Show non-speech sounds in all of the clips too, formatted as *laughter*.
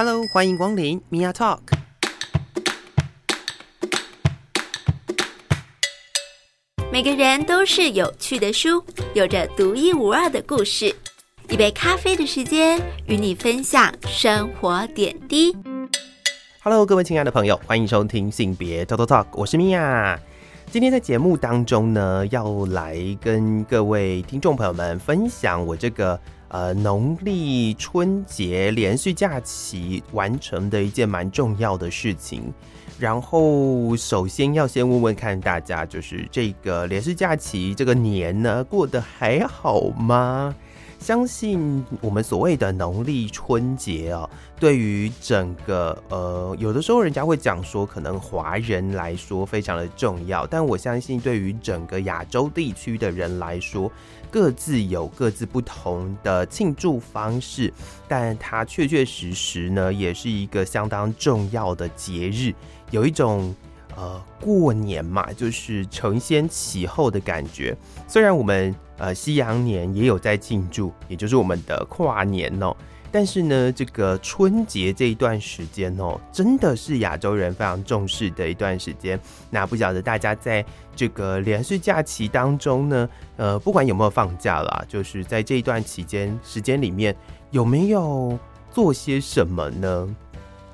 Hello，欢迎光临 Mia Talk。每个人都是有趣的书，有着独一无二的故事。一杯咖啡的时间，与你分享生活点滴。Hello，各位亲爱的朋友，欢迎收听性别 Total Talk，我是 Mia。今天在节目当中呢，要来跟各位听众朋友们分享我这个呃农历春节连续假期完成的一件蛮重要的事情。然后，首先要先问问看大家，就是这个连续假期这个年呢，过得还好吗？相信我们所谓的农历春节哦，对于整个呃，有的时候人家会讲说，可能华人来说非常的重要，但我相信对于整个亚洲地区的人来说，各自有各自不同的庆祝方式，但它确确实实呢，也是一个相当重要的节日，有一种。呃，过年嘛，就是承先启后的感觉。虽然我们呃西洋年也有在庆祝，也就是我们的跨年哦，但是呢，这个春节这一段时间哦，真的是亚洲人非常重视的一段时间。那不晓得大家在这个连续假期当中呢，呃，不管有没有放假啦，就是在这一段期间时间里面，有没有做些什么呢？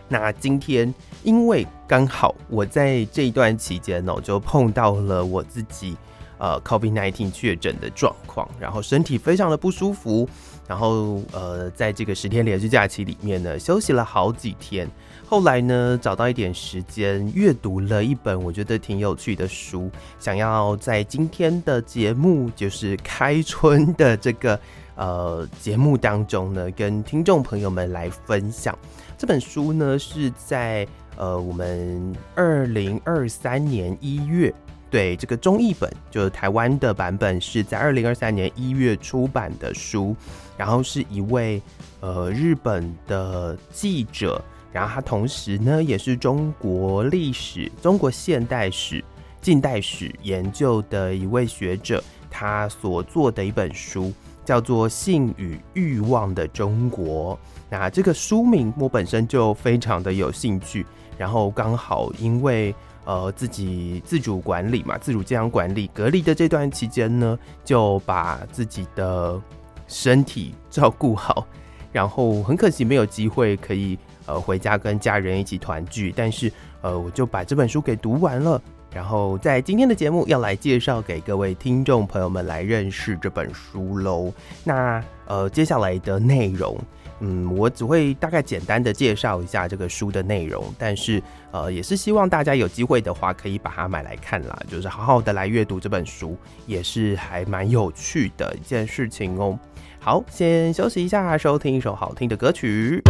那今天，因为刚好我在这一段期间呢，就碰到了我自己呃 COVID-19 确诊的状况，然后身体非常的不舒服，然后呃，在这个十天连续假期里面呢，休息了好几天。后来呢，找到一点时间阅读了一本我觉得挺有趣的书，想要在今天的节目，就是开春的这个呃节目当中呢，跟听众朋友们来分享。这本书呢，是在呃我们二零二三年一月，对，这个中译本，就是台湾的版本是在二零二三年一月出版的书，然后是一位呃日本的记者，然后他同时呢也是中国历史、中国现代史、近代史研究的一位学者，他所做的一本书叫做《性与欲望的中国》。那这个书名我本身就非常的有兴趣，然后刚好因为呃自己自主管理嘛，自主健康管理隔离的这段期间呢，就把自己的身体照顾好，然后很可惜没有机会可以呃回家跟家人一起团聚，但是呃我就把这本书给读完了，然后在今天的节目要来介绍给各位听众朋友们来认识这本书喽。那呃接下来的内容。嗯，我只会大概简单的介绍一下这个书的内容，但是呃，也是希望大家有机会的话，可以把它买来看啦，就是好好的来阅读这本书，也是还蛮有趣的一件事情哦。好，先休息一下，收听一首好听的歌曲。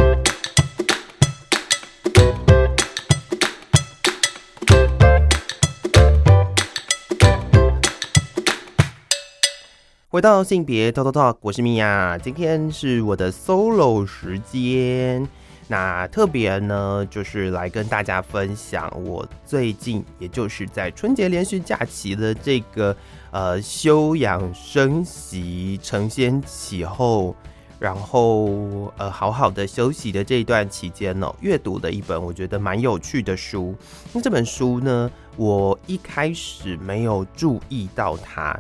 回到性别 Total Talk，我是米娅，今天是我的 solo 时间。那特别呢，就是来跟大家分享我最近，也就是在春节连续假期的这个呃休养生息、承先启后，然后呃好好的休息的这一段期间呢，阅读的一本我觉得蛮有趣的书。那这本书呢，我一开始没有注意到它。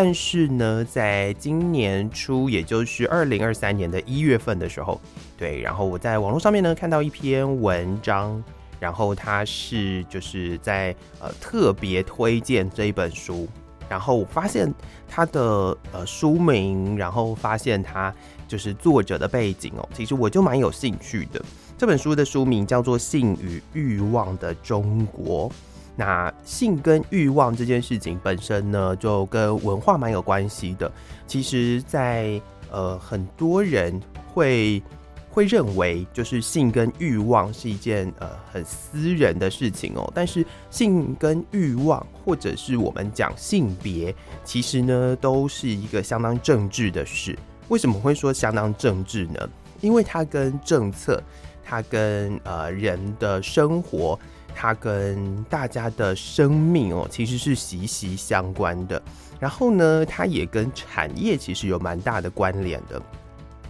但是呢，在今年初，也就是二零二三年的一月份的时候，对，然后我在网络上面呢看到一篇文章，然后它是就是在呃特别推荐这一本书，然后我发现它的呃书名，然后发现它就是作者的背景哦，其实我就蛮有兴趣的。这本书的书名叫做《性与欲望的中国》。那性跟欲望这件事情本身呢，就跟文化蛮有关系的。其实在，呃很多人会会认为，就是性跟欲望是一件呃很私人的事情哦。但是性跟欲望，或者是我们讲性别，其实呢都是一个相当政治的事。为什么会说相当政治呢？因为它跟政策，它跟呃人的生活。它跟大家的生命哦，其实是息息相关的。然后呢，它也跟产业其实有蛮大的关联的。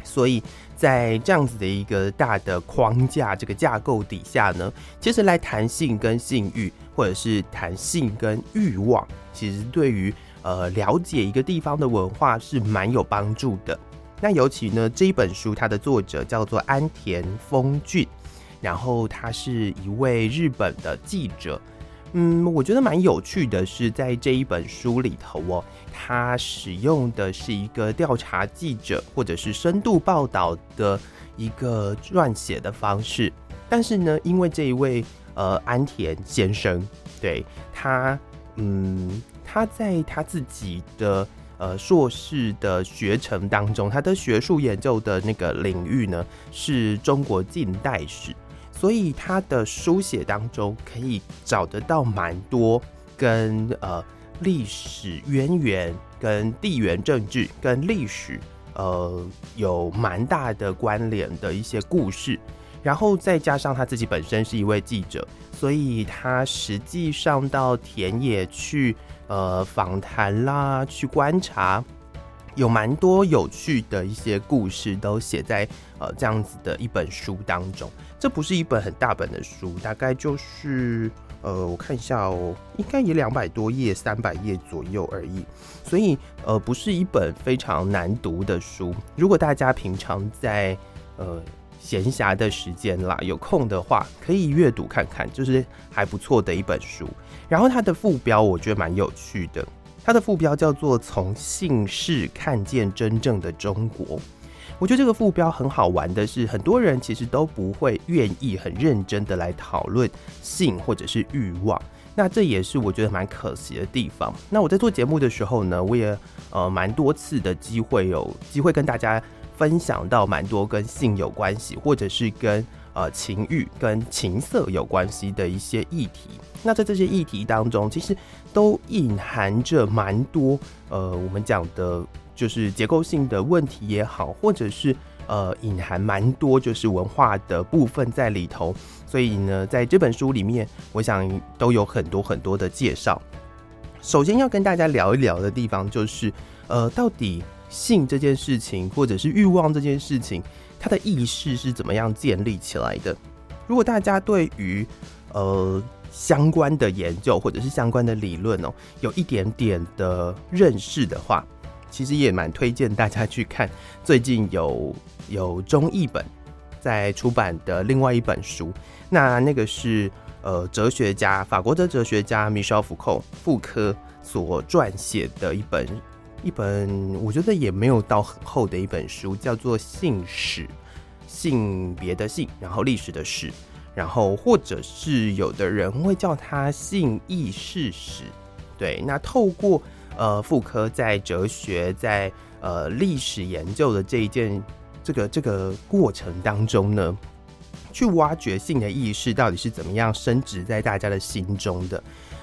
所以在这样子的一个大的框架、这个架构底下呢，其实来谈性跟性欲，或者是谈性跟欲望，其实对于呃了解一个地方的文化是蛮有帮助的。那尤其呢，这一本书它的作者叫做安田丰俊，然后他是一位日本的记者。嗯，我觉得蛮有趣的是，在这一本书里头哦，他使用的是一个调查记者或者是深度报道的一个撰写的方式。但是呢，因为这一位呃安田先生，对他，嗯，他在他自己的呃硕士的学程当中，他的学术研究的那个领域呢，是中国近代史。所以他的书写当中可以找得到蛮多跟呃历史渊源、跟地缘政治、跟历史呃有蛮大的关联的一些故事，然后再加上他自己本身是一位记者，所以他实际上到田野去呃访谈啦，去观察。有蛮多有趣的一些故事都写在呃这样子的一本书当中。这不是一本很大本的书，大概就是呃我看一下哦，应该也两百多页、三百页左右而已。所以呃不是一本非常难读的书。如果大家平常在呃闲暇的时间啦，有空的话，可以阅读看看，就是还不错的一本书。然后它的副标我觉得蛮有趣的。它的副标叫做“从姓氏看见真正的中国”。我觉得这个副标很好玩的是，很多人其实都不会愿意很认真的来讨论性或者是欲望。那这也是我觉得蛮可惜的地方。那我在做节目的时候呢，我也呃蛮多次的机会有机会跟大家分享到蛮多跟性有关系，或者是跟呃情欲跟情色有关系的一些议题。那在这些议题当中，其实都隐含着蛮多呃，我们讲的就是结构性的问题也好，或者是呃，隐含蛮多就是文化的部分在里头。所以呢，在这本书里面，我想都有很多很多的介绍。首先要跟大家聊一聊的地方，就是呃，到底性这件事情，或者是欲望这件事情，它的意识是怎么样建立起来的？如果大家对于呃。相关的研究或者是相关的理论哦，有一点点的认识的话，其实也蛮推荐大家去看最近有 *laughs* 有中译本在出版的另外一本书。那那个是呃哲学家法国的哲学家米歇尔·福寇傅科所撰写的一本一本，我觉得也没有到很厚的一本书，叫做《性史》，性别的性，然后历史的史。然后，或者是有的人会叫它性意识史，对。那透过呃，傅柯在哲学、在呃历史研究的这一件这个这个过程当中呢，去挖掘性的意识到底是怎么样深植在大家的心中的，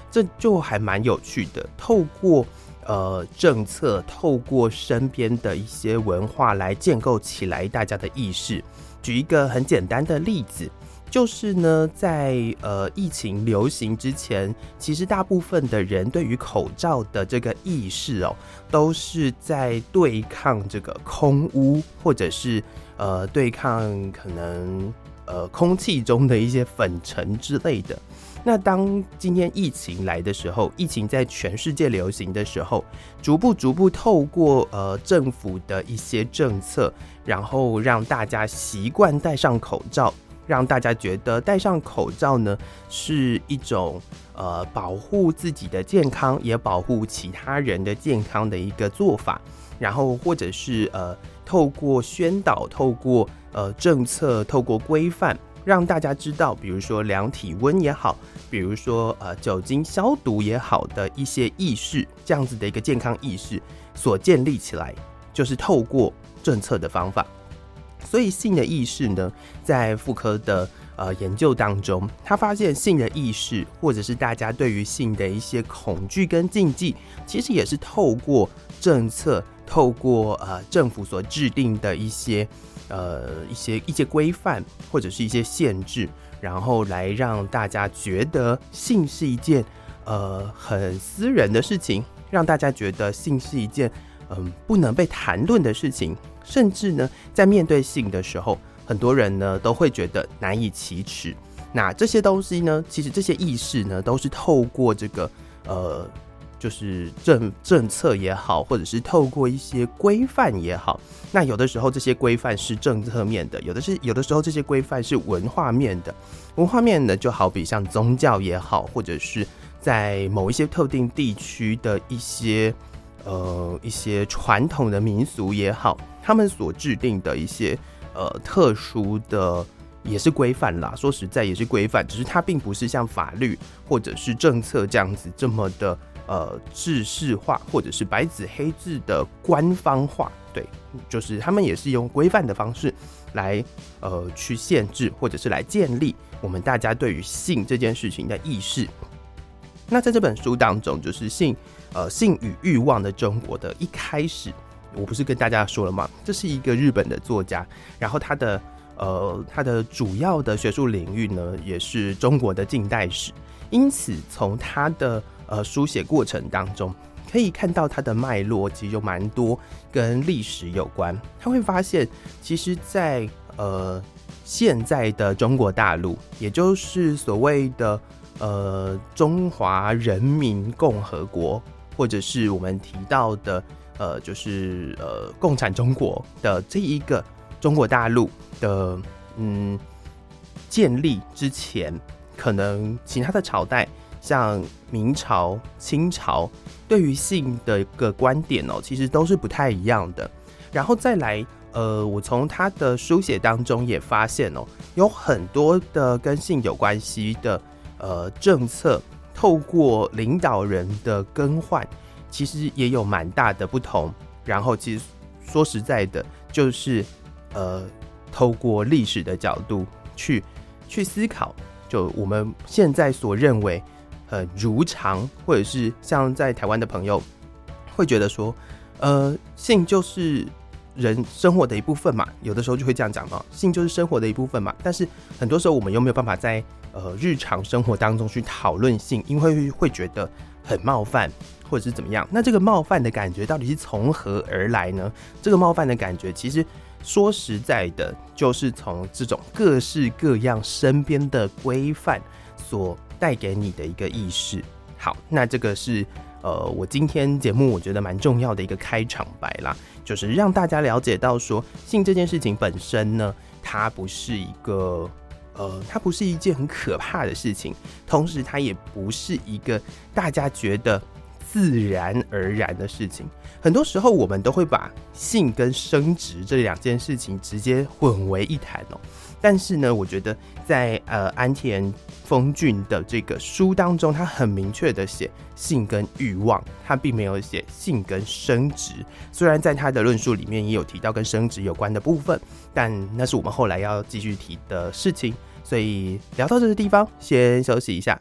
这就还蛮有趣的。透过呃政策，透过身边的一些文化来建构起来大家的意识。举一个很简单的例子。就是呢，在呃疫情流行之前，其实大部分的人对于口罩的这个意识哦，都是在对抗这个空污，或者是呃对抗可能呃空气中的一些粉尘之类的。那当今天疫情来的时候，疫情在全世界流行的时候，逐步逐步透过呃政府的一些政策，然后让大家习惯戴上口罩。让大家觉得戴上口罩呢，是一种呃保护自己的健康，也保护其他人的健康的一个做法。然后或者是呃透过宣导，透过呃政策，透过规范，让大家知道，比如说量体温也好，比如说呃酒精消毒也好的一些意识，这样子的一个健康意识所建立起来，就是透过政策的方法。所以性的意识呢，在妇科的呃研究当中，他发现性的意识，或者是大家对于性的一些恐惧跟禁忌，其实也是透过政策，透过呃政府所制定的一些呃一些一些规范或者是一些限制，然后来让大家觉得性是一件呃很私人的事情，让大家觉得性是一件嗯、不能被谈论的事情。甚至呢，在面对性的时候，很多人呢都会觉得难以启齿。那这些东西呢，其实这些意识呢，都是透过这个呃。就是政政策也好，或者是透过一些规范也好，那有的时候这些规范是政策面的，有的是有的时候这些规范是文化面的。文化面的就好比像宗教也好，或者是在某一些特定地区的一些呃一些传统的民俗也好，他们所制定的一些呃特殊的也是规范啦。说实在也是规范，只是它并不是像法律或者是政策这样子这么的。呃，制式化或者是白纸黑字的官方化，对，就是他们也是用规范的方式来呃去限制或者是来建立我们大家对于性这件事情的意识。那在这本书当中，就是性呃性与欲望的中国的一开始，我不是跟大家说了吗？这是一个日本的作家，然后他的呃他的主要的学术领域呢，也是中国的近代史，因此从他的。呃，书写过程当中可以看到它的脉络，其实有蛮多跟历史有关。他会发现，其实，在呃现在的中国大陆，也就是所谓的呃中华人民共和国，或者是我们提到的呃就是呃共产中国的这一个中国大陆的嗯建立之前，可能其他的朝代。像明朝、清朝对于性的一个观点哦，其实都是不太一样的。然后再来，呃，我从他的书写当中也发现哦，有很多的跟性有关系的呃政策，透过领导人的更换，其实也有蛮大的不同。然后，其实说实在的，就是呃，透过历史的角度去去思考，就我们现在所认为。很如常，或者是像在台湾的朋友会觉得说，呃，性就是人生活的一部分嘛，有的时候就会这样讲嘛，性就是生活的一部分嘛。但是很多时候我们又没有办法在呃日常生活当中去讨论性，因为会觉得很冒犯，或者是怎么样。那这个冒犯的感觉到底是从何而来呢？这个冒犯的感觉，其实说实在的，就是从这种各式各样身边的规范所。带给你的一个意识。好，那这个是呃，我今天节目我觉得蛮重要的一个开场白啦，就是让大家了解到说，性这件事情本身呢，它不是一个呃，它不是一件很可怕的事情，同时它也不是一个大家觉得自然而然的事情。很多时候我们都会把性跟生殖这两件事情直接混为一谈哦。但是呢，我觉得在呃安田丰俊的这个书当中，他很明确的写性跟欲望，他并没有写性跟生殖。虽然在他的论述里面也有提到跟生殖有关的部分，但那是我们后来要继续提的事情。所以聊到这个地方，先休息一下。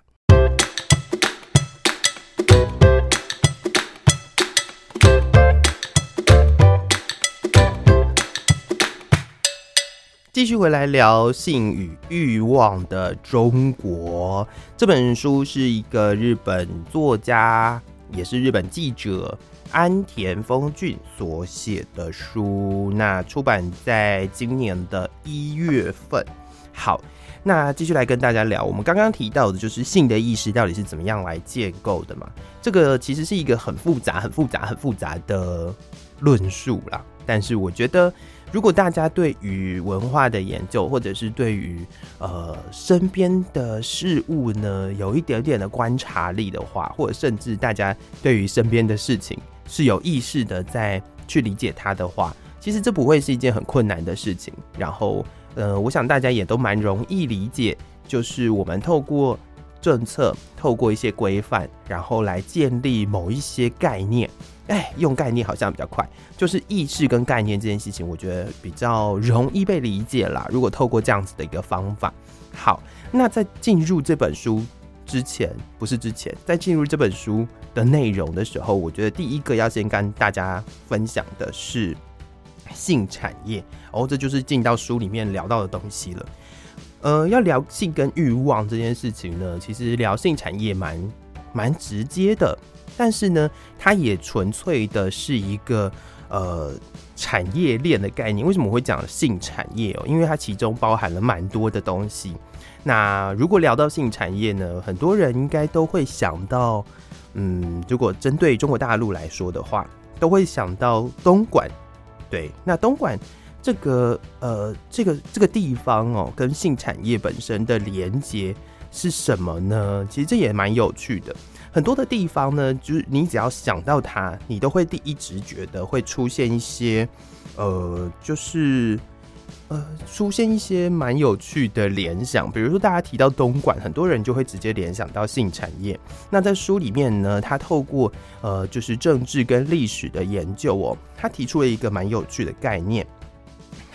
继续回来聊性与欲望的中国这本书，是一个日本作家，也是日本记者安田丰俊所写的书。那出版在今年的一月份。好，那继续来跟大家聊，我们刚刚提到的就是性的意识到底是怎么样来建构的嘛？这个其实是一个很复杂、很复杂、很复杂的论述啦。但是我觉得。如果大家对于文化的研究，或者是对于呃身边的事物呢，有一点点的观察力的话，或者甚至大家对于身边的事情是有意识的在去理解它的话，其实这不会是一件很困难的事情。然后，呃，我想大家也都蛮容易理解，就是我们透过政策，透过一些规范，然后来建立某一些概念。哎，用概念好像比较快，就是意识跟概念这件事情，我觉得比较容易被理解啦。如果透过这样子的一个方法，好，那在进入这本书之前，不是之前，在进入这本书的内容的时候，我觉得第一个要先跟大家分享的是性产业哦，这就是进到书里面聊到的东西了。呃，要聊性跟欲望这件事情呢，其实聊性产业蛮蛮直接的。但是呢，它也纯粹的是一个呃产业链的概念。为什么会讲性产业哦？因为它其中包含了蛮多的东西。那如果聊到性产业呢，很多人应该都会想到，嗯，如果针对中国大陆来说的话，都会想到东莞。对，那东莞这个呃这个这个地方哦，跟性产业本身的连接是什么呢？其实这也蛮有趣的。很多的地方呢，就是你只要想到它，你都会第一直觉得会出现一些呃，就是。呃，出现一些蛮有趣的联想，比如说大家提到东莞，很多人就会直接联想到性产业。那在书里面呢，他透过呃，就是政治跟历史的研究哦，他提出了一个蛮有趣的概念。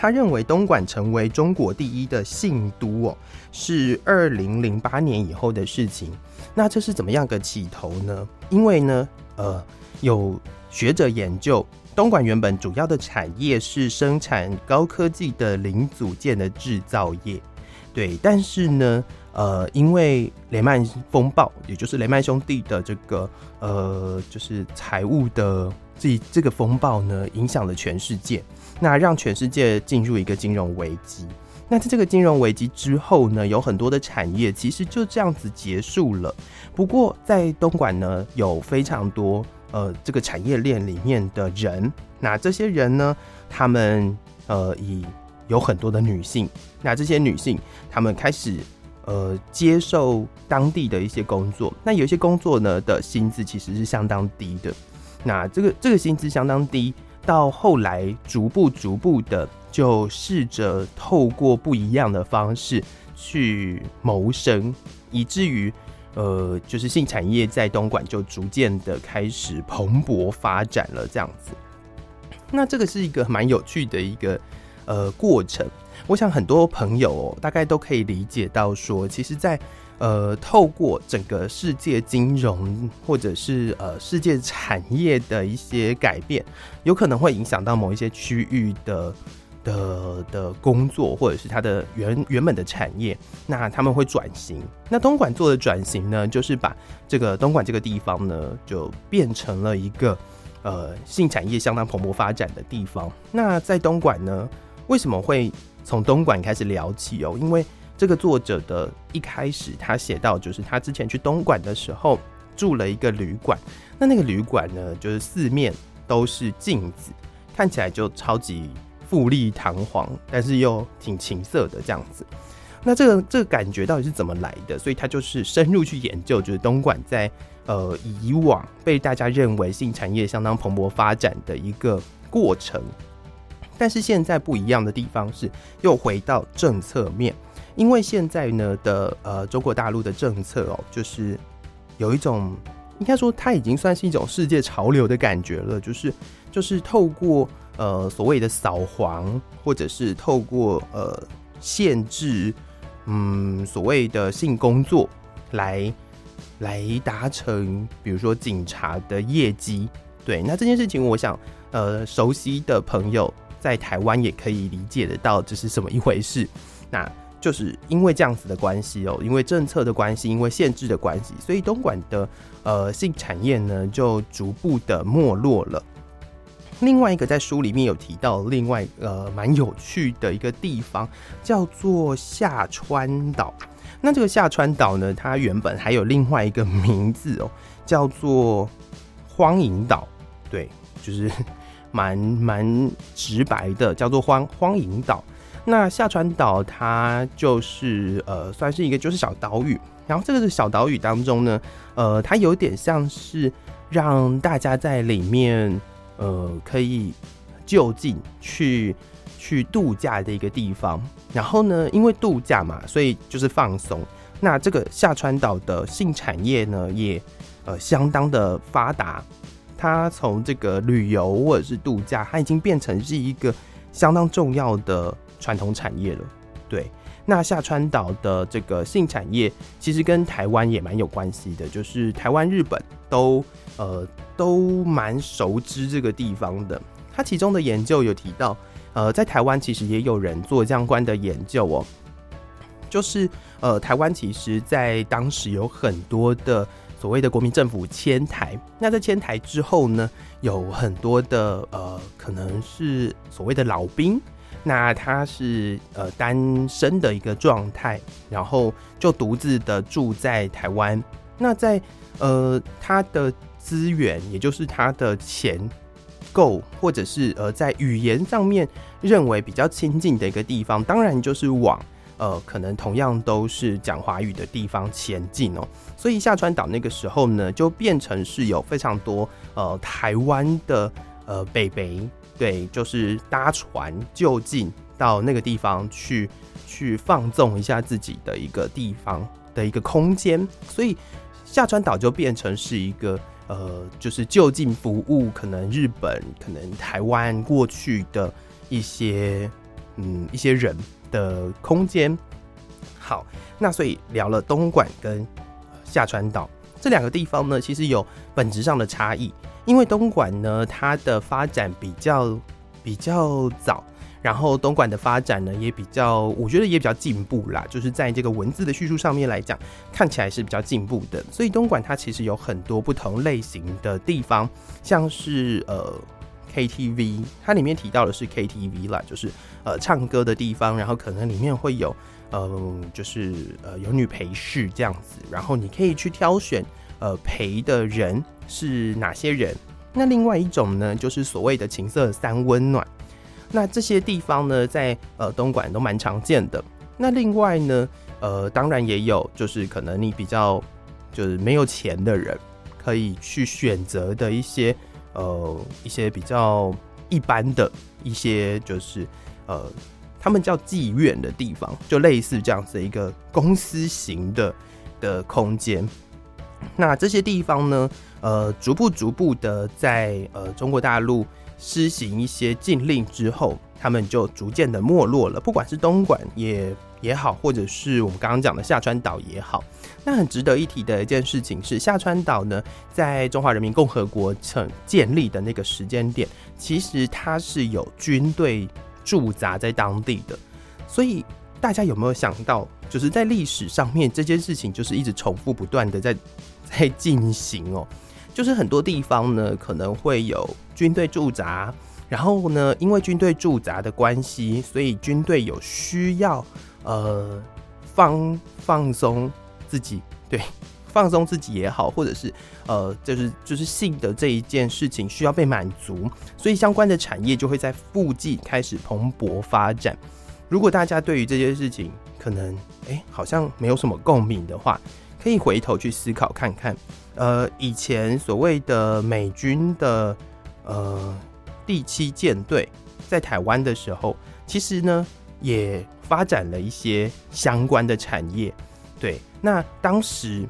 他认为东莞成为中国第一的性都哦，是二零零八年以后的事情。那这是怎么样个起头呢？因为呢，呃，有学者研究。东莞原本主要的产业是生产高科技的零组件的制造业，对。但是呢，呃，因为雷曼风暴，也就是雷曼兄弟的这个呃，就是财务的这这个风暴呢，影响了全世界，那让全世界进入一个金融危机。那在这个金融危机之后呢，有很多的产业其实就这样子结束了。不过在东莞呢，有非常多。呃，这个产业链里面的人，那这些人呢，他们呃，以有很多的女性，那这些女性，他们开始呃接受当地的一些工作，那有一些工作呢的薪资其实是相当低的，那这个这个薪资相当低，到后来逐步逐步的就试着透过不一样的方式去谋生，以至于。呃，就是性产业在东莞就逐渐的开始蓬勃发展了，这样子。那这个是一个蛮有趣的一个呃过程。我想很多朋友，大概都可以理解到说，其实，在呃透过整个世界金融或者是呃世界产业的一些改变，有可能会影响到某一些区域的。的的工作，或者是它的原原本的产业，那他们会转型。那东莞做的转型呢，就是把这个东莞这个地方呢，就变成了一个呃性产业相当蓬勃发展的地方。那在东莞呢，为什么会从东莞开始聊起哦？因为这个作者的一开始他写到，就是他之前去东莞的时候住了一个旅馆，那那个旅馆呢，就是四面都是镜子，看起来就超级。富丽堂皇，但是又挺情色的这样子。那这个这个感觉到底是怎么来的？所以他就是深入去研究，就是东莞在呃以往被大家认为性产业相当蓬勃发展的一个过程。但是现在不一样的地方是，又回到政策面，因为现在呢的呃中国大陆的政策哦，就是有一种应该说它已经算是一种世界潮流的感觉了，就是就是透过。呃，所谓的扫黄，或者是透过呃限制，嗯，所谓的性工作来来达成，比如说警察的业绩。对，那这件事情，我想，呃，熟悉的朋友在台湾也可以理解得到这是什么一回事。那就是因为这样子的关系哦，因为政策的关系，因为限制的关系，所以东莞的呃性产业呢就逐步的没落了。另外一个在书里面有提到，另外呃蛮有趣的一个地方叫做下川岛。那这个下川岛呢，它原本还有另外一个名字哦，叫做荒淫岛。对，就是蛮蛮直白的，叫做荒荒淫岛。那下川岛它就是呃算是一个就是小岛屿，然后这个是小岛屿当中呢，呃它有点像是让大家在里面。呃，可以就近去去度假的一个地方。然后呢，因为度假嘛，所以就是放松。那这个下川岛的性产业呢，也呃相当的发达。它从这个旅游或者是度假，它已经变成是一个相当重要的传统产业了。对，那下川岛的这个性产业，其实跟台湾也蛮有关系的，就是台湾、日本都呃。都蛮熟知这个地方的。他其中的研究有提到，呃，在台湾其实也有人做相关的研究哦。就是呃，台湾其实在当时有很多的所谓的国民政府迁台。那在迁台之后呢，有很多的呃，可能是所谓的老兵，那他是呃单身的一个状态，然后就独自的住在台湾。那在呃他的资源，也就是他的钱够，或者是呃在语言上面认为比较亲近的一个地方，当然就是往。呃，可能同样都是讲华语的地方前进哦，所以下川岛那个时候呢，就变成是有非常多呃台湾的呃北北，对，就是搭船就近到那个地方去去放纵一下自己的一个地方的一个空间，所以下川岛就变成是一个呃，就是就近服务可能日本、可能台湾过去的一些嗯一些人。的空间，好，那所以聊了东莞跟下川岛这两个地方呢，其实有本质上的差异。因为东莞呢，它的发展比较比较早，然后东莞的发展呢也比较，我觉得也比较进步啦。就是在这个文字的叙述上面来讲，看起来是比较进步的。所以东莞它其实有很多不同类型的地方，像是呃。KTV，它里面提到的是 KTV 啦，就是呃唱歌的地方，然后可能里面会有呃就是呃有女陪侍这样子，然后你可以去挑选呃陪的人是哪些人。那另外一种呢，就是所谓的情色三温暖，那这些地方呢，在呃东莞都蛮常见的。那另外呢，呃当然也有，就是可能你比较就是没有钱的人可以去选择的一些。呃，一些比较一般的一些，就是呃，他们叫妓院的地方，就类似这样子一个公司型的的空间。那这些地方呢，呃，逐步逐步的在呃中国大陆施行一些禁令之后，他们就逐渐的没落了。不管是东莞也也好，或者是我们刚刚讲的下川岛也好。那很值得一提的一件事情是，下川岛呢，在中华人民共和国成建立的那个时间点，其实它是有军队驻扎在当地的。所以大家有没有想到，就是在历史上面这件事情就是一直重复不断的在 *laughs* 在进行哦。就是很多地方呢可能会有军队驻扎，然后呢，因为军队驻扎的关系，所以军队有需要呃放放松。自己对 *laughs* 放松自己也好，或者是呃，就是就是性的这一件事情需要被满足，所以相关的产业就会在附近开始蓬勃发展。如果大家对于这件事情可能哎、好像没有什么共鸣的话，可以回头去思考看看。呃，以前所谓的美军的呃第七舰队在台湾的时候，其实呢也发展了一些相关的产业。对，那当时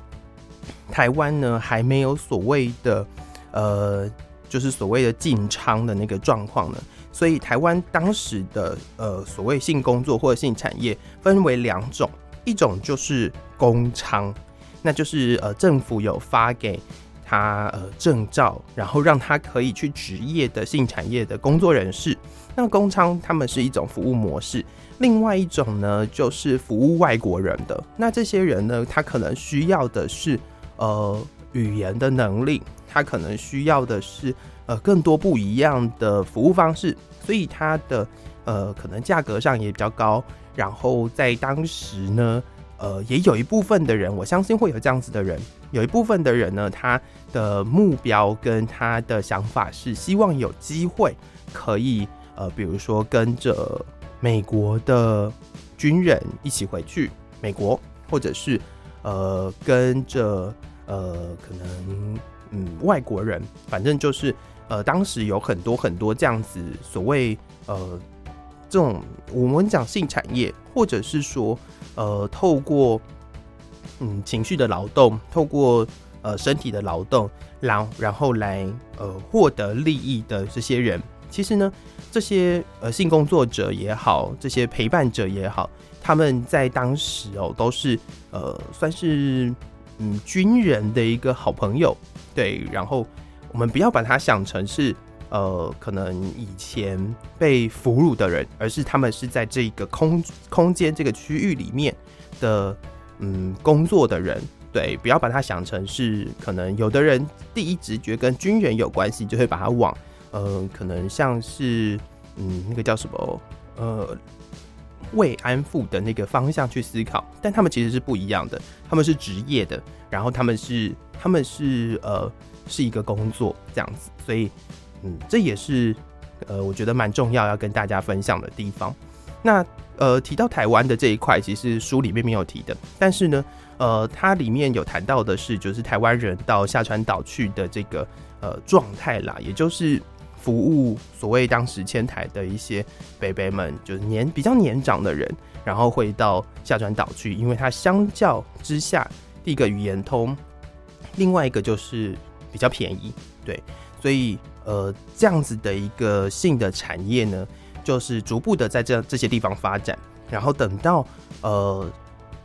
台湾呢还没有所谓的呃，就是所谓的禁娼的那个状况呢，所以台湾当时的呃所谓性工作或者性产业分为两种，一种就是公娼，那就是呃政府有发给他呃证照，然后让他可以去职业的性产业的工作人士，那公娼他们是一种服务模式。另外一种呢，就是服务外国人的。那这些人呢，他可能需要的是呃语言的能力，他可能需要的是呃更多不一样的服务方式，所以它的呃可能价格上也比较高。然后在当时呢，呃也有一部分的人，我相信会有这样子的人，有一部分的人呢，他的目标跟他的想法是希望有机会可以呃，比如说跟着。美国的军人一起回去美国，或者是呃跟着呃可能嗯外国人，反正就是呃当时有很多很多这样子所谓呃这种我们讲性产业，或者是说呃透过嗯情绪的劳动，透过呃身体的劳动，然然后来呃获得利益的这些人。其实呢，这些呃性工作者也好，这些陪伴者也好，他们在当时哦都是呃算是嗯军人的一个好朋友，对。然后我们不要把它想成是呃可能以前被俘虏的人，而是他们是在这个空空间这个区域里面的嗯工作的人，对。不要把它想成是可能有的人第一直觉跟军人有关系，就会把它往呃，可能像是嗯那个叫什么呃慰安妇的那个方向去思考，但他们其实是不一样的，他们是职业的，然后他们是他们是呃是一个工作这样子，所以嗯这也是呃我觉得蛮重要要跟大家分享的地方。那呃提到台湾的这一块，其实书里面没有提的，但是呢。呃，它里面有谈到的是，就是台湾人到下川岛去的这个呃状态啦，也就是服务所谓当时迁台的一些北北们，就是年比较年长的人，然后会到下川岛去，因为它相较之下，第一个语言通，另外一个就是比较便宜，对，所以呃这样子的一个性的产业呢，就是逐步的在这这些地方发展，然后等到呃。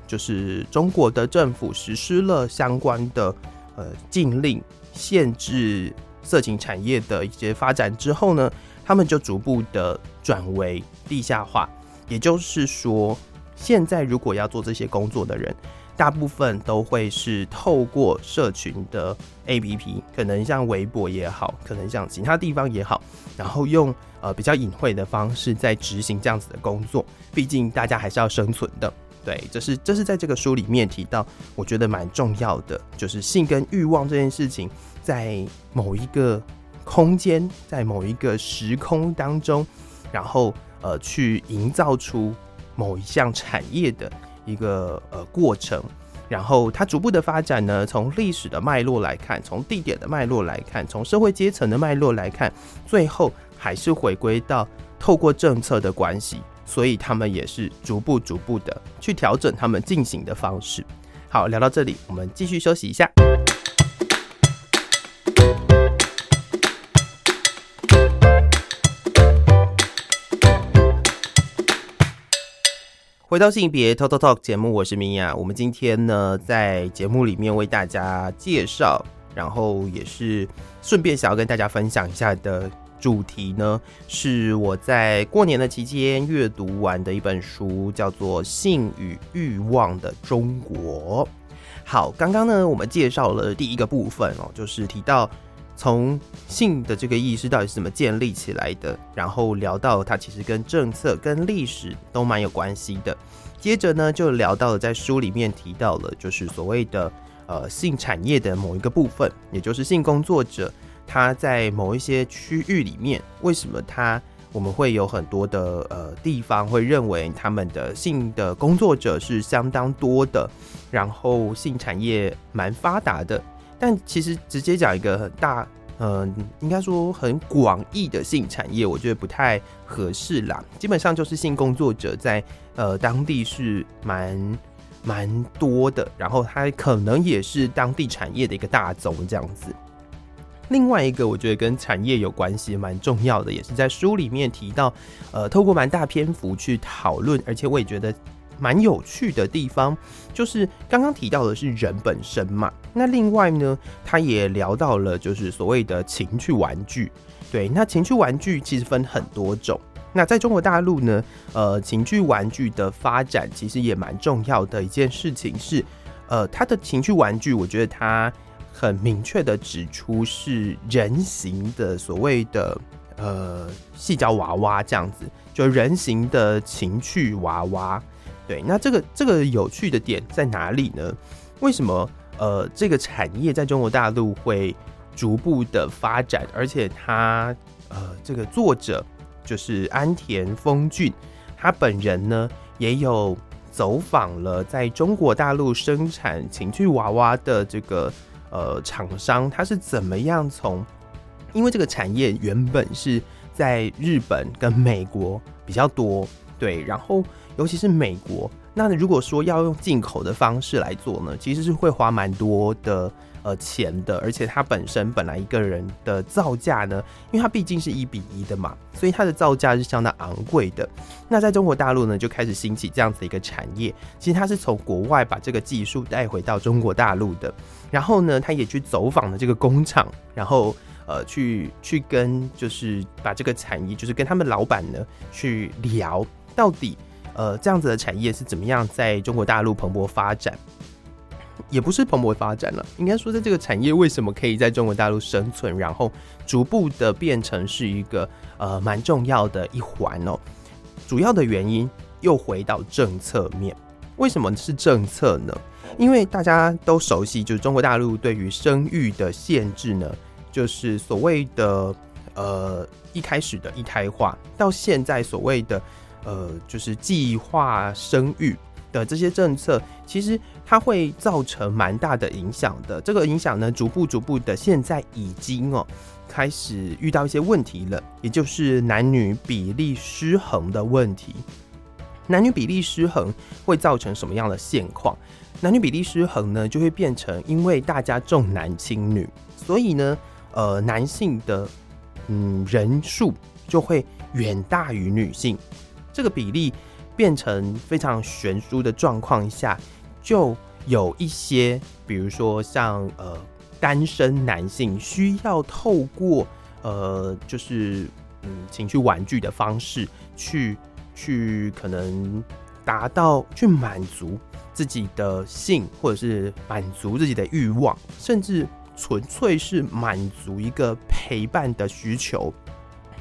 就是中国的政府实施了相关的呃禁令，限制色情产业的一些发展之后呢，他们就逐步的转为地下化。也就是说，现在如果要做这些工作的人，大部分都会是透过社群的 APP，可能像微博也好，可能像其他地方也好，然后用呃比较隐晦的方式在执行这样子的工作。毕竟大家还是要生存的。对，这是这是在这个书里面提到，我觉得蛮重要的，就是性跟欲望这件事情，在某一个空间，在某一个时空当中，然后呃，去营造出某一项产业的一个呃过程，然后它逐步的发展呢，从历史的脉络来看，从地点的脉络来看，从社会阶层的脉络来看，最后还是回归到透过政策的关系。所以他们也是逐步、逐步的去调整他们进行的方式。好，聊到这里，我们继续休息一下。回到性别 Talk Talk Talk 节目，我是米娅。我们今天呢，在节目里面为大家介绍，然后也是顺便想要跟大家分享一下的。主题呢，是我在过年的期间阅读完的一本书，叫做《性与欲望的中国》。好，刚刚呢，我们介绍了第一个部分哦，就是提到从性的这个意识到底是怎么建立起来的，然后聊到它其实跟政策、跟历史都蛮有关系的。接着呢，就聊到了在书里面提到了，就是所谓的呃性产业的某一个部分，也就是性工作者。他在某一些区域里面，为什么他我们会有很多的呃地方会认为他们的性的工作者是相当多的，然后性产业蛮发达的？但其实直接讲一个很大，嗯、应该说很广义的性产业，我觉得不太合适啦。基本上就是性工作者在呃当地是蛮蛮多的，然后他可能也是当地产业的一个大宗这样子。另外一个我觉得跟产业有关系蛮重要的，也是在书里面提到，呃，透过蛮大篇幅去讨论，而且我也觉得蛮有趣的地方，就是刚刚提到的是人本身嘛。那另外呢，他也聊到了就是所谓的情趣玩具。对，那情趣玩具其实分很多种。那在中国大陆呢，呃，情趣玩具的发展其实也蛮重要的一件事情是，呃，它的情趣玩具，我觉得它。很明确的指出是人形的所谓的呃细胶娃娃这样子，就人形的情趣娃娃。对，那这个这个有趣的点在哪里呢？为什么呃这个产业在中国大陆会逐步的发展，而且他呃这个作者就是安田丰俊，他本人呢也有走访了在中国大陆生产情趣娃娃的这个。呃，厂商他是怎么样从？因为这个产业原本是在日本跟美国比较多，对，然后尤其是美国，那如果说要用进口的方式来做呢，其实是会花蛮多的。呃，钱的，而且它本身本来一个人的造价呢，因为它毕竟是一比一的嘛，所以它的造价是相当昂贵的。那在中国大陆呢，就开始兴起这样子的一个产业。其实它是从国外把这个技术带回到中国大陆的，然后呢，他也去走访了这个工厂，然后呃，去去跟就是把这个产业，就是跟他们老板呢去聊，到底呃这样子的产业是怎么样在中国大陆蓬勃发展。也不是蓬勃发展了，应该说在这个产业为什么可以在中国大陆生存，然后逐步的变成是一个呃蛮重要的一环哦。主要的原因又回到政策面，为什么是政策呢？因为大家都熟悉，就是中国大陆对于生育的限制呢，就是所谓的呃一开始的一胎化，到现在所谓的呃就是计划生育。的这些政策，其实它会造成蛮大的影响的。这个影响呢，逐步逐步的，现在已经哦开始遇到一些问题了，也就是男女比例失衡的问题。男女比例失衡会造成什么样的现况？男女比例失衡呢，就会变成因为大家重男轻女，所以呢，呃，男性的嗯人数就会远大于女性，这个比例。变成非常悬殊的状况下，就有一些，比如说像呃单身男性需要透过呃就是嗯情趣玩具的方式去去可能达到去满足自己的性，或者是满足自己的欲望，甚至纯粹是满足一个陪伴的需求。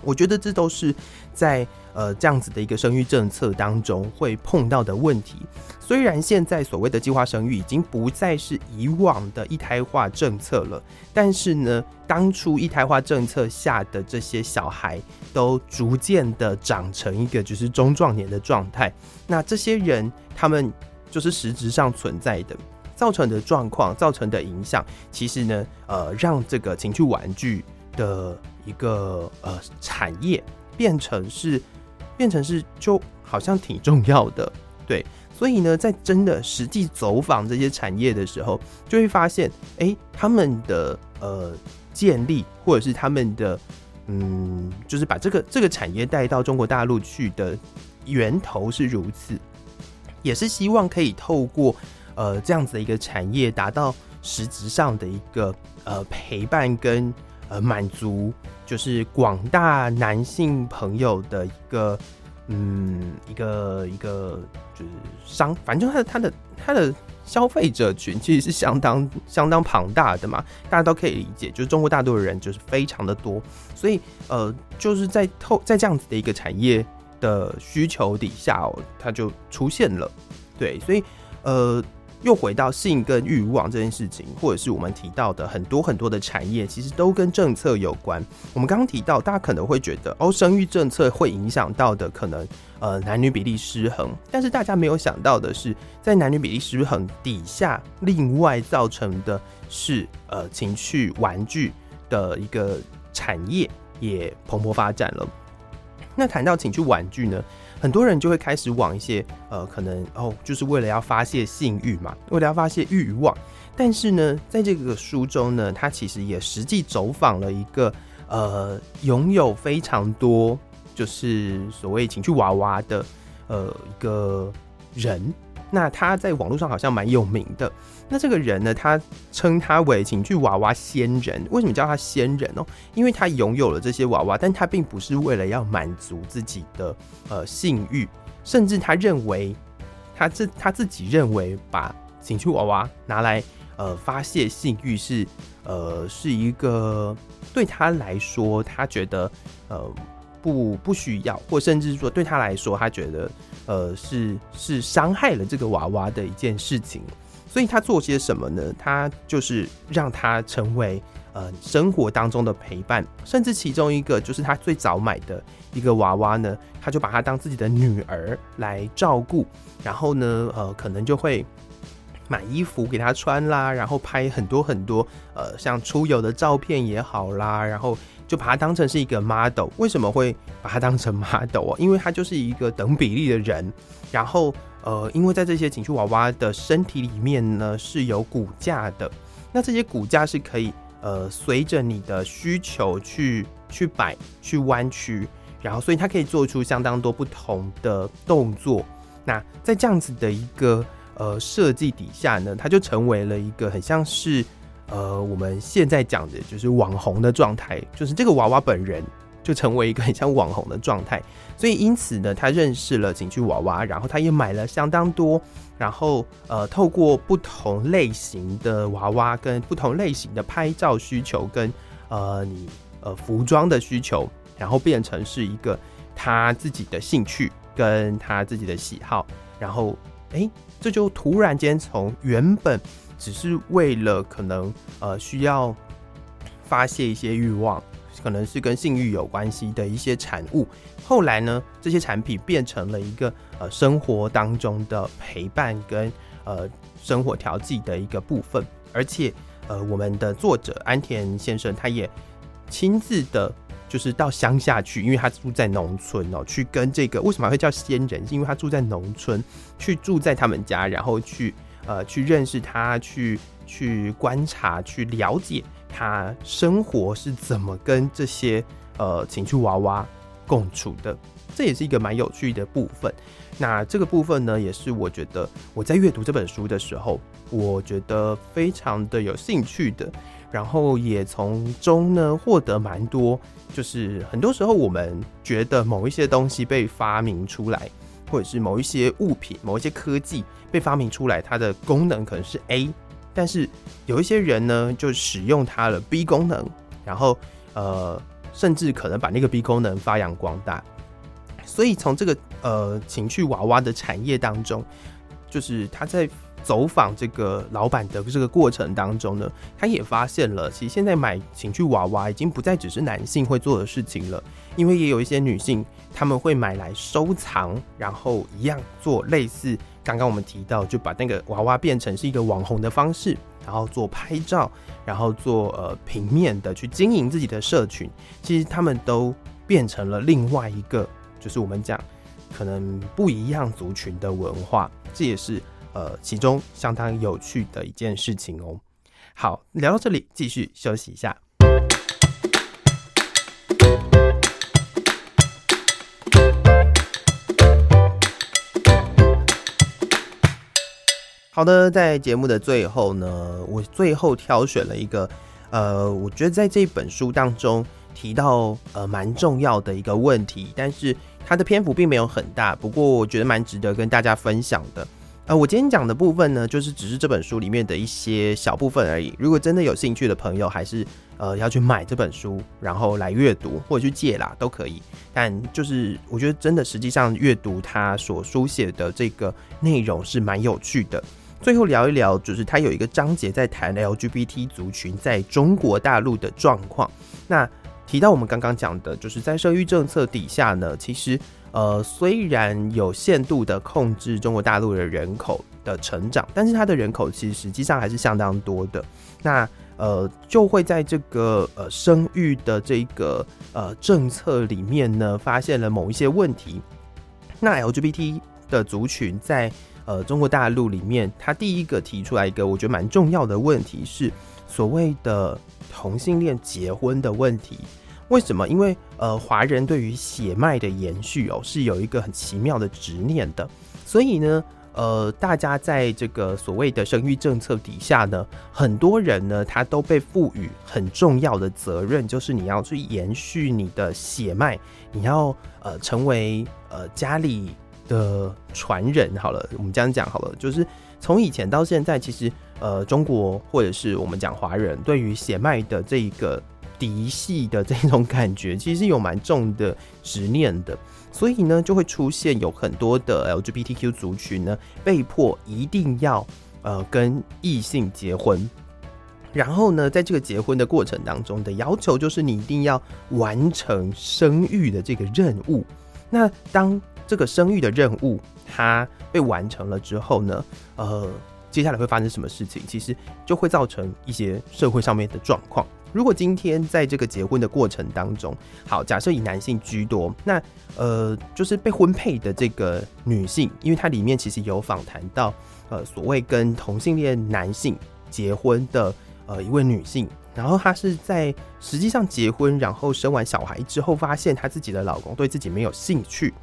我觉得这都是在呃这样子的一个生育政策当中会碰到的问题。虽然现在所谓的计划生育已经不再是以往的一胎化政策了，但是呢，当初一胎化政策下的这些小孩都逐渐的长成一个就是中壮年的状态。那这些人他们就是实质上存在的，造成的状况，造成的影响，其实呢，呃，让这个情趣玩具的。一个呃产业变成是变成是就好像挺重要的，对，所以呢，在真的实际走访这些产业的时候，就会发现，哎、他们的呃建立或者是他们的嗯，就是把这个这个产业带到中国大陆去的源头是如此，也是希望可以透过呃这样子的一个产业，达到实质上的一个呃陪伴跟。呃，满足就是广大男性朋友的一个，嗯，一个一个就是商，反正他的他的他的消费者群其实是相当相当庞大的嘛，大家都可以理解，就是中国大陆的人就是非常的多，所以呃，就是在透在这样子的一个产业的需求底下哦，它就出现了，对，所以呃。又回到性跟欲望这件事情，或者是我们提到的很多很多的产业，其实都跟政策有关。我们刚刚提到，大家可能会觉得哦，生育政策会影响到的可能呃男女比例失衡，但是大家没有想到的是，在男女比例失衡底下，另外造成的是呃情趣玩具的一个产业也蓬勃发展了。那谈到情趣玩具呢？很多人就会开始往一些呃，可能哦，就是为了要发泄性欲嘛，为了要发泄欲望。但是呢，在这个书中呢，他其实也实际走访了一个呃，拥有非常多就是所谓情趣娃娃的呃一个人。那他在网络上好像蛮有名的。那这个人呢，他称他为情趣娃娃仙人。为什么叫他仙人哦？因为他拥有了这些娃娃，但他并不是为了要满足自己的呃性欲，甚至他认为他自他自己认为把情趣娃娃拿来呃发泄性欲是呃是一个对他来说，他觉得呃。不不需要，或甚至说对他来说，他觉得呃是是伤害了这个娃娃的一件事情，所以他做些什么呢？他就是让他成为呃生活当中的陪伴，甚至其中一个就是他最早买的一个娃娃呢，他就把他当自己的女儿来照顾，然后呢呃可能就会买衣服给他穿啦，然后拍很多很多呃像出游的照片也好啦，然后。就把它当成是一个 model，为什么会把它当成 model 啊？因为它就是一个等比例的人，然后呃，因为在这些情趣娃娃的身体里面呢是有骨架的，那这些骨架是可以呃随着你的需求去去摆、去弯曲，然后所以它可以做出相当多不同的动作。那在这样子的一个呃设计底下呢，它就成为了一个很像是。呃，我们现在讲的就是网红的状态，就是这个娃娃本人就成为一个很像网红的状态。所以因此呢，他认识了景区娃娃，然后他也买了相当多，然后呃，透过不同类型的娃娃跟不同类型的拍照需求跟呃你呃服装的需求，然后变成是一个他自己的兴趣跟他自己的喜好，然后哎、欸，这就突然间从原本只是为了可能呃需要发泄一些欲望。可能是跟性欲有关系的一些产物，后来呢，这些产品变成了一个呃生活当中的陪伴跟呃生活调剂的一个部分，而且呃我们的作者安田先生他也亲自的，就是到乡下去，因为他住在农村哦、去跟这个为什么会叫仙人，因为他住在农村，去住在他们家，然后去呃去认识他，去去观察，去了解。他生活是怎么跟这些呃情趣娃娃共处的？这也是一个蛮有趣的部分。那这个部分呢，也是我觉得我在阅读这本书的时候，我觉得非常的有兴趣的。然后也从中呢获得蛮多，就是很多时候我们觉得某一些东西被发明出来，或者是某一些物品、某一些科技被发明出来，它的功能可能是 A。但是有一些人呢，就使用它的 B 功能，然后呃，甚至可能把那个 B 功能发扬光大。所以从这个呃情趣娃娃的产业当中，就是他在走访这个老板的这个过程当中呢，他也发现了，其实现在买情趣娃娃已经不再只是男性会做的事情了，因为也有一些女性他们会买来收藏，然后一样做类似。刚刚我们提到，就把那个娃娃变成是一个网红的方式，然后做拍照，然后做呃平面的去经营自己的社群。其实他们都变成了另外一个，就是我们讲可能不一样族群的文化，这也是呃其中相当有趣的一件事情哦。好，聊到这里，继续休息一下。好的，在节目的最后呢，我最后挑选了一个，呃，我觉得在这本书当中提到呃蛮重要的一个问题，但是它的篇幅并没有很大，不过我觉得蛮值得跟大家分享的。呃，我今天讲的部分呢，就是只是这本书里面的一些小部分而已。如果真的有兴趣的朋友，还是呃要去买这本书，然后来阅读或者去借啦，都可以。但就是我觉得真的实际上阅读它所书写的这个内容是蛮有趣的。最后聊一聊，就是它有一个章节在谈 LGBT 族群在中国大陆的状况。那提到我们刚刚讲的，就是在生育政策底下呢，其实呃虽然有限度的控制中国大陆的人口的成长，但是它的人口其实实际上还是相当多的。那呃就会在这个呃生育的这个呃政策里面呢，发现了某一些问题。那 LGBT 的族群在呃，中国大陆里面，他第一个提出来一个我觉得蛮重要的问题是所谓的同性恋结婚的问题。为什么？因为呃，华人对于血脉的延续哦，是有一个很奇妙的执念的。所以呢，呃，大家在这个所谓的生育政策底下呢，很多人呢，他都被赋予很重要的责任，就是你要去延续你的血脉，你要呃成为呃家里。的传人好了，我们这样讲好了，就是从以前到现在，其实呃，中国或者是我们讲华人，对于血脉的这一个嫡系的这种感觉，其实有蛮重的执念的，所以呢，就会出现有很多的 LGBTQ 族群呢，被迫一定要呃跟异性结婚，然后呢，在这个结婚的过程当中的要求，就是你一定要完成生育的这个任务。那当这个生育的任务，它被完成了之后呢，呃，接下来会发生什么事情？其实就会造成一些社会上面的状况。如果今天在这个结婚的过程当中，好，假设以男性居多，那呃，就是被婚配的这个女性，因为它里面其实有访谈到，呃，所谓跟同性恋男性结婚的呃一位女性，然后她是在实际上结婚，然后生完小孩之后，发现她自己的老公对自己没有兴趣。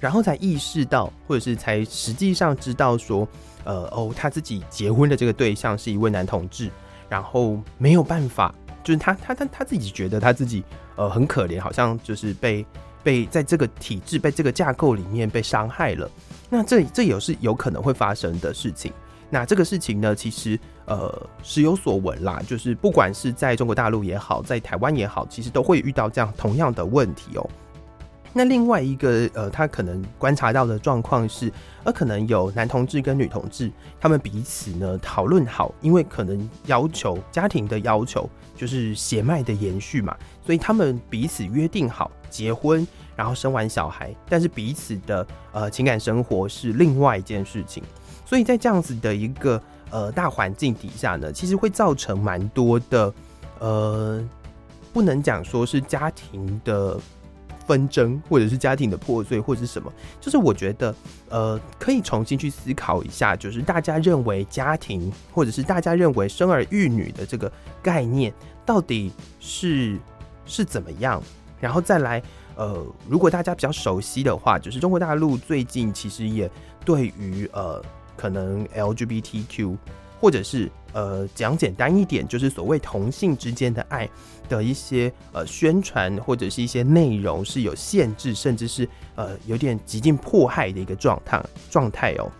然后才意识到，或者是才实际上知道说，呃，哦，他自己结婚的这个对象是一位男同志，然后没有办法就是他他他他自己觉得他自己呃很可怜，好像就是被被在这个体制被这个架构里面被伤害了。那这这也是有可能会发生的事情。那这个事情呢，其实呃时有所闻啦，就是不管是在中国大陆也好，在台湾也好，其实都会遇到这样同样的问题哦。那另外一个呃，他可能观察到的状况是，呃，可能有男同志跟女同志，他们彼此呢讨论好，因为可能要求家庭的要求就是血脉的延续嘛，所以他们彼此约定好结婚，然后生完小孩，但是彼此的呃情感生活是另外一件事情，所以在这样子的一个呃大环境底下呢，其实会造成蛮多的呃，不能讲说是家庭的。纷争，或者是家庭的破碎，或者是什么，就是我觉得，呃，可以重新去思考一下，就是大家认为家庭，或者是大家认为生儿育女的这个概念，到底是是怎么样？然后再来，呃，如果大家比较熟悉的话，就是中国大陆最近其实也对于呃，可能 LGBTQ。或者是呃讲简单一点，就是所谓同性之间的爱的一些呃宣传或者是一些内容是有限制，甚至是呃有点极尽迫害的一个状态状态哦。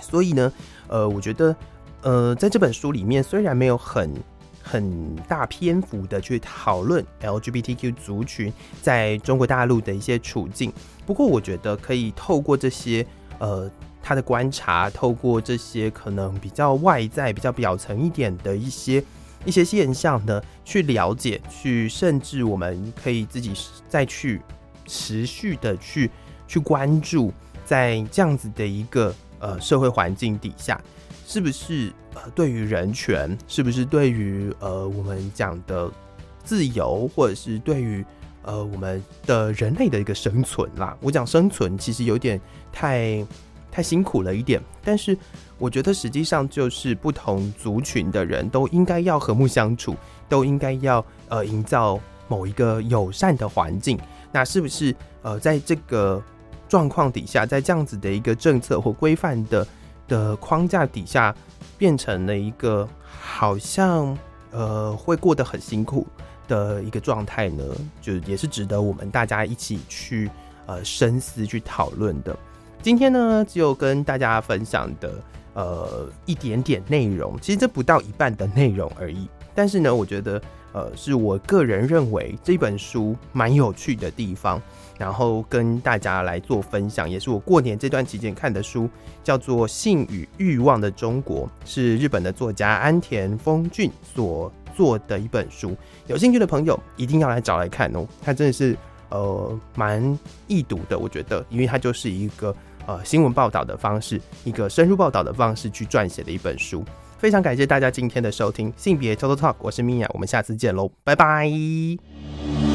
所以呢，呃，我觉得呃在这本书里面虽然没有很很大篇幅的去讨论 LGBTQ 族群在中国大陆的一些处境，不过我觉得可以透过这些呃。他的观察，透过这些可能比较外在、比较表层一点的一些一些现象呢，去了解，去甚至我们可以自己再去持续的去去关注，在这样子的一个呃社会环境底下，是不是呃对于人权，是不是对于呃我们讲的自由，或者是对于呃我们的人类的一个生存啦？我讲生存其实有点太。太辛苦了一点，但是我觉得实际上就是不同族群的人都应该要和睦相处，都应该要呃营造某一个友善的环境。那是不是呃在这个状况底下，在这样子的一个政策或规范的的框架底下，变成了一个好像呃会过得很辛苦的一个状态呢？就也是值得我们大家一起去呃深思去讨论的。今天呢，就跟大家分享的呃一点点内容，其实这不到一半的内容而已。但是呢，我觉得呃是我个人认为这本书蛮有趣的地方，然后跟大家来做分享，也是我过年这段期间看的书，叫做《性与欲望的中国》，是日本的作家安田丰俊所做的一本书。有兴趣的朋友一定要来找来看哦，它真的是呃蛮易读的，我觉得，因为它就是一个。呃，新闻报道的方式，一个深入报道的方式去撰写的一本书，非常感谢大家今天的收听，性别 Total Talk，我是 Mia，，我们下次见喽，拜拜。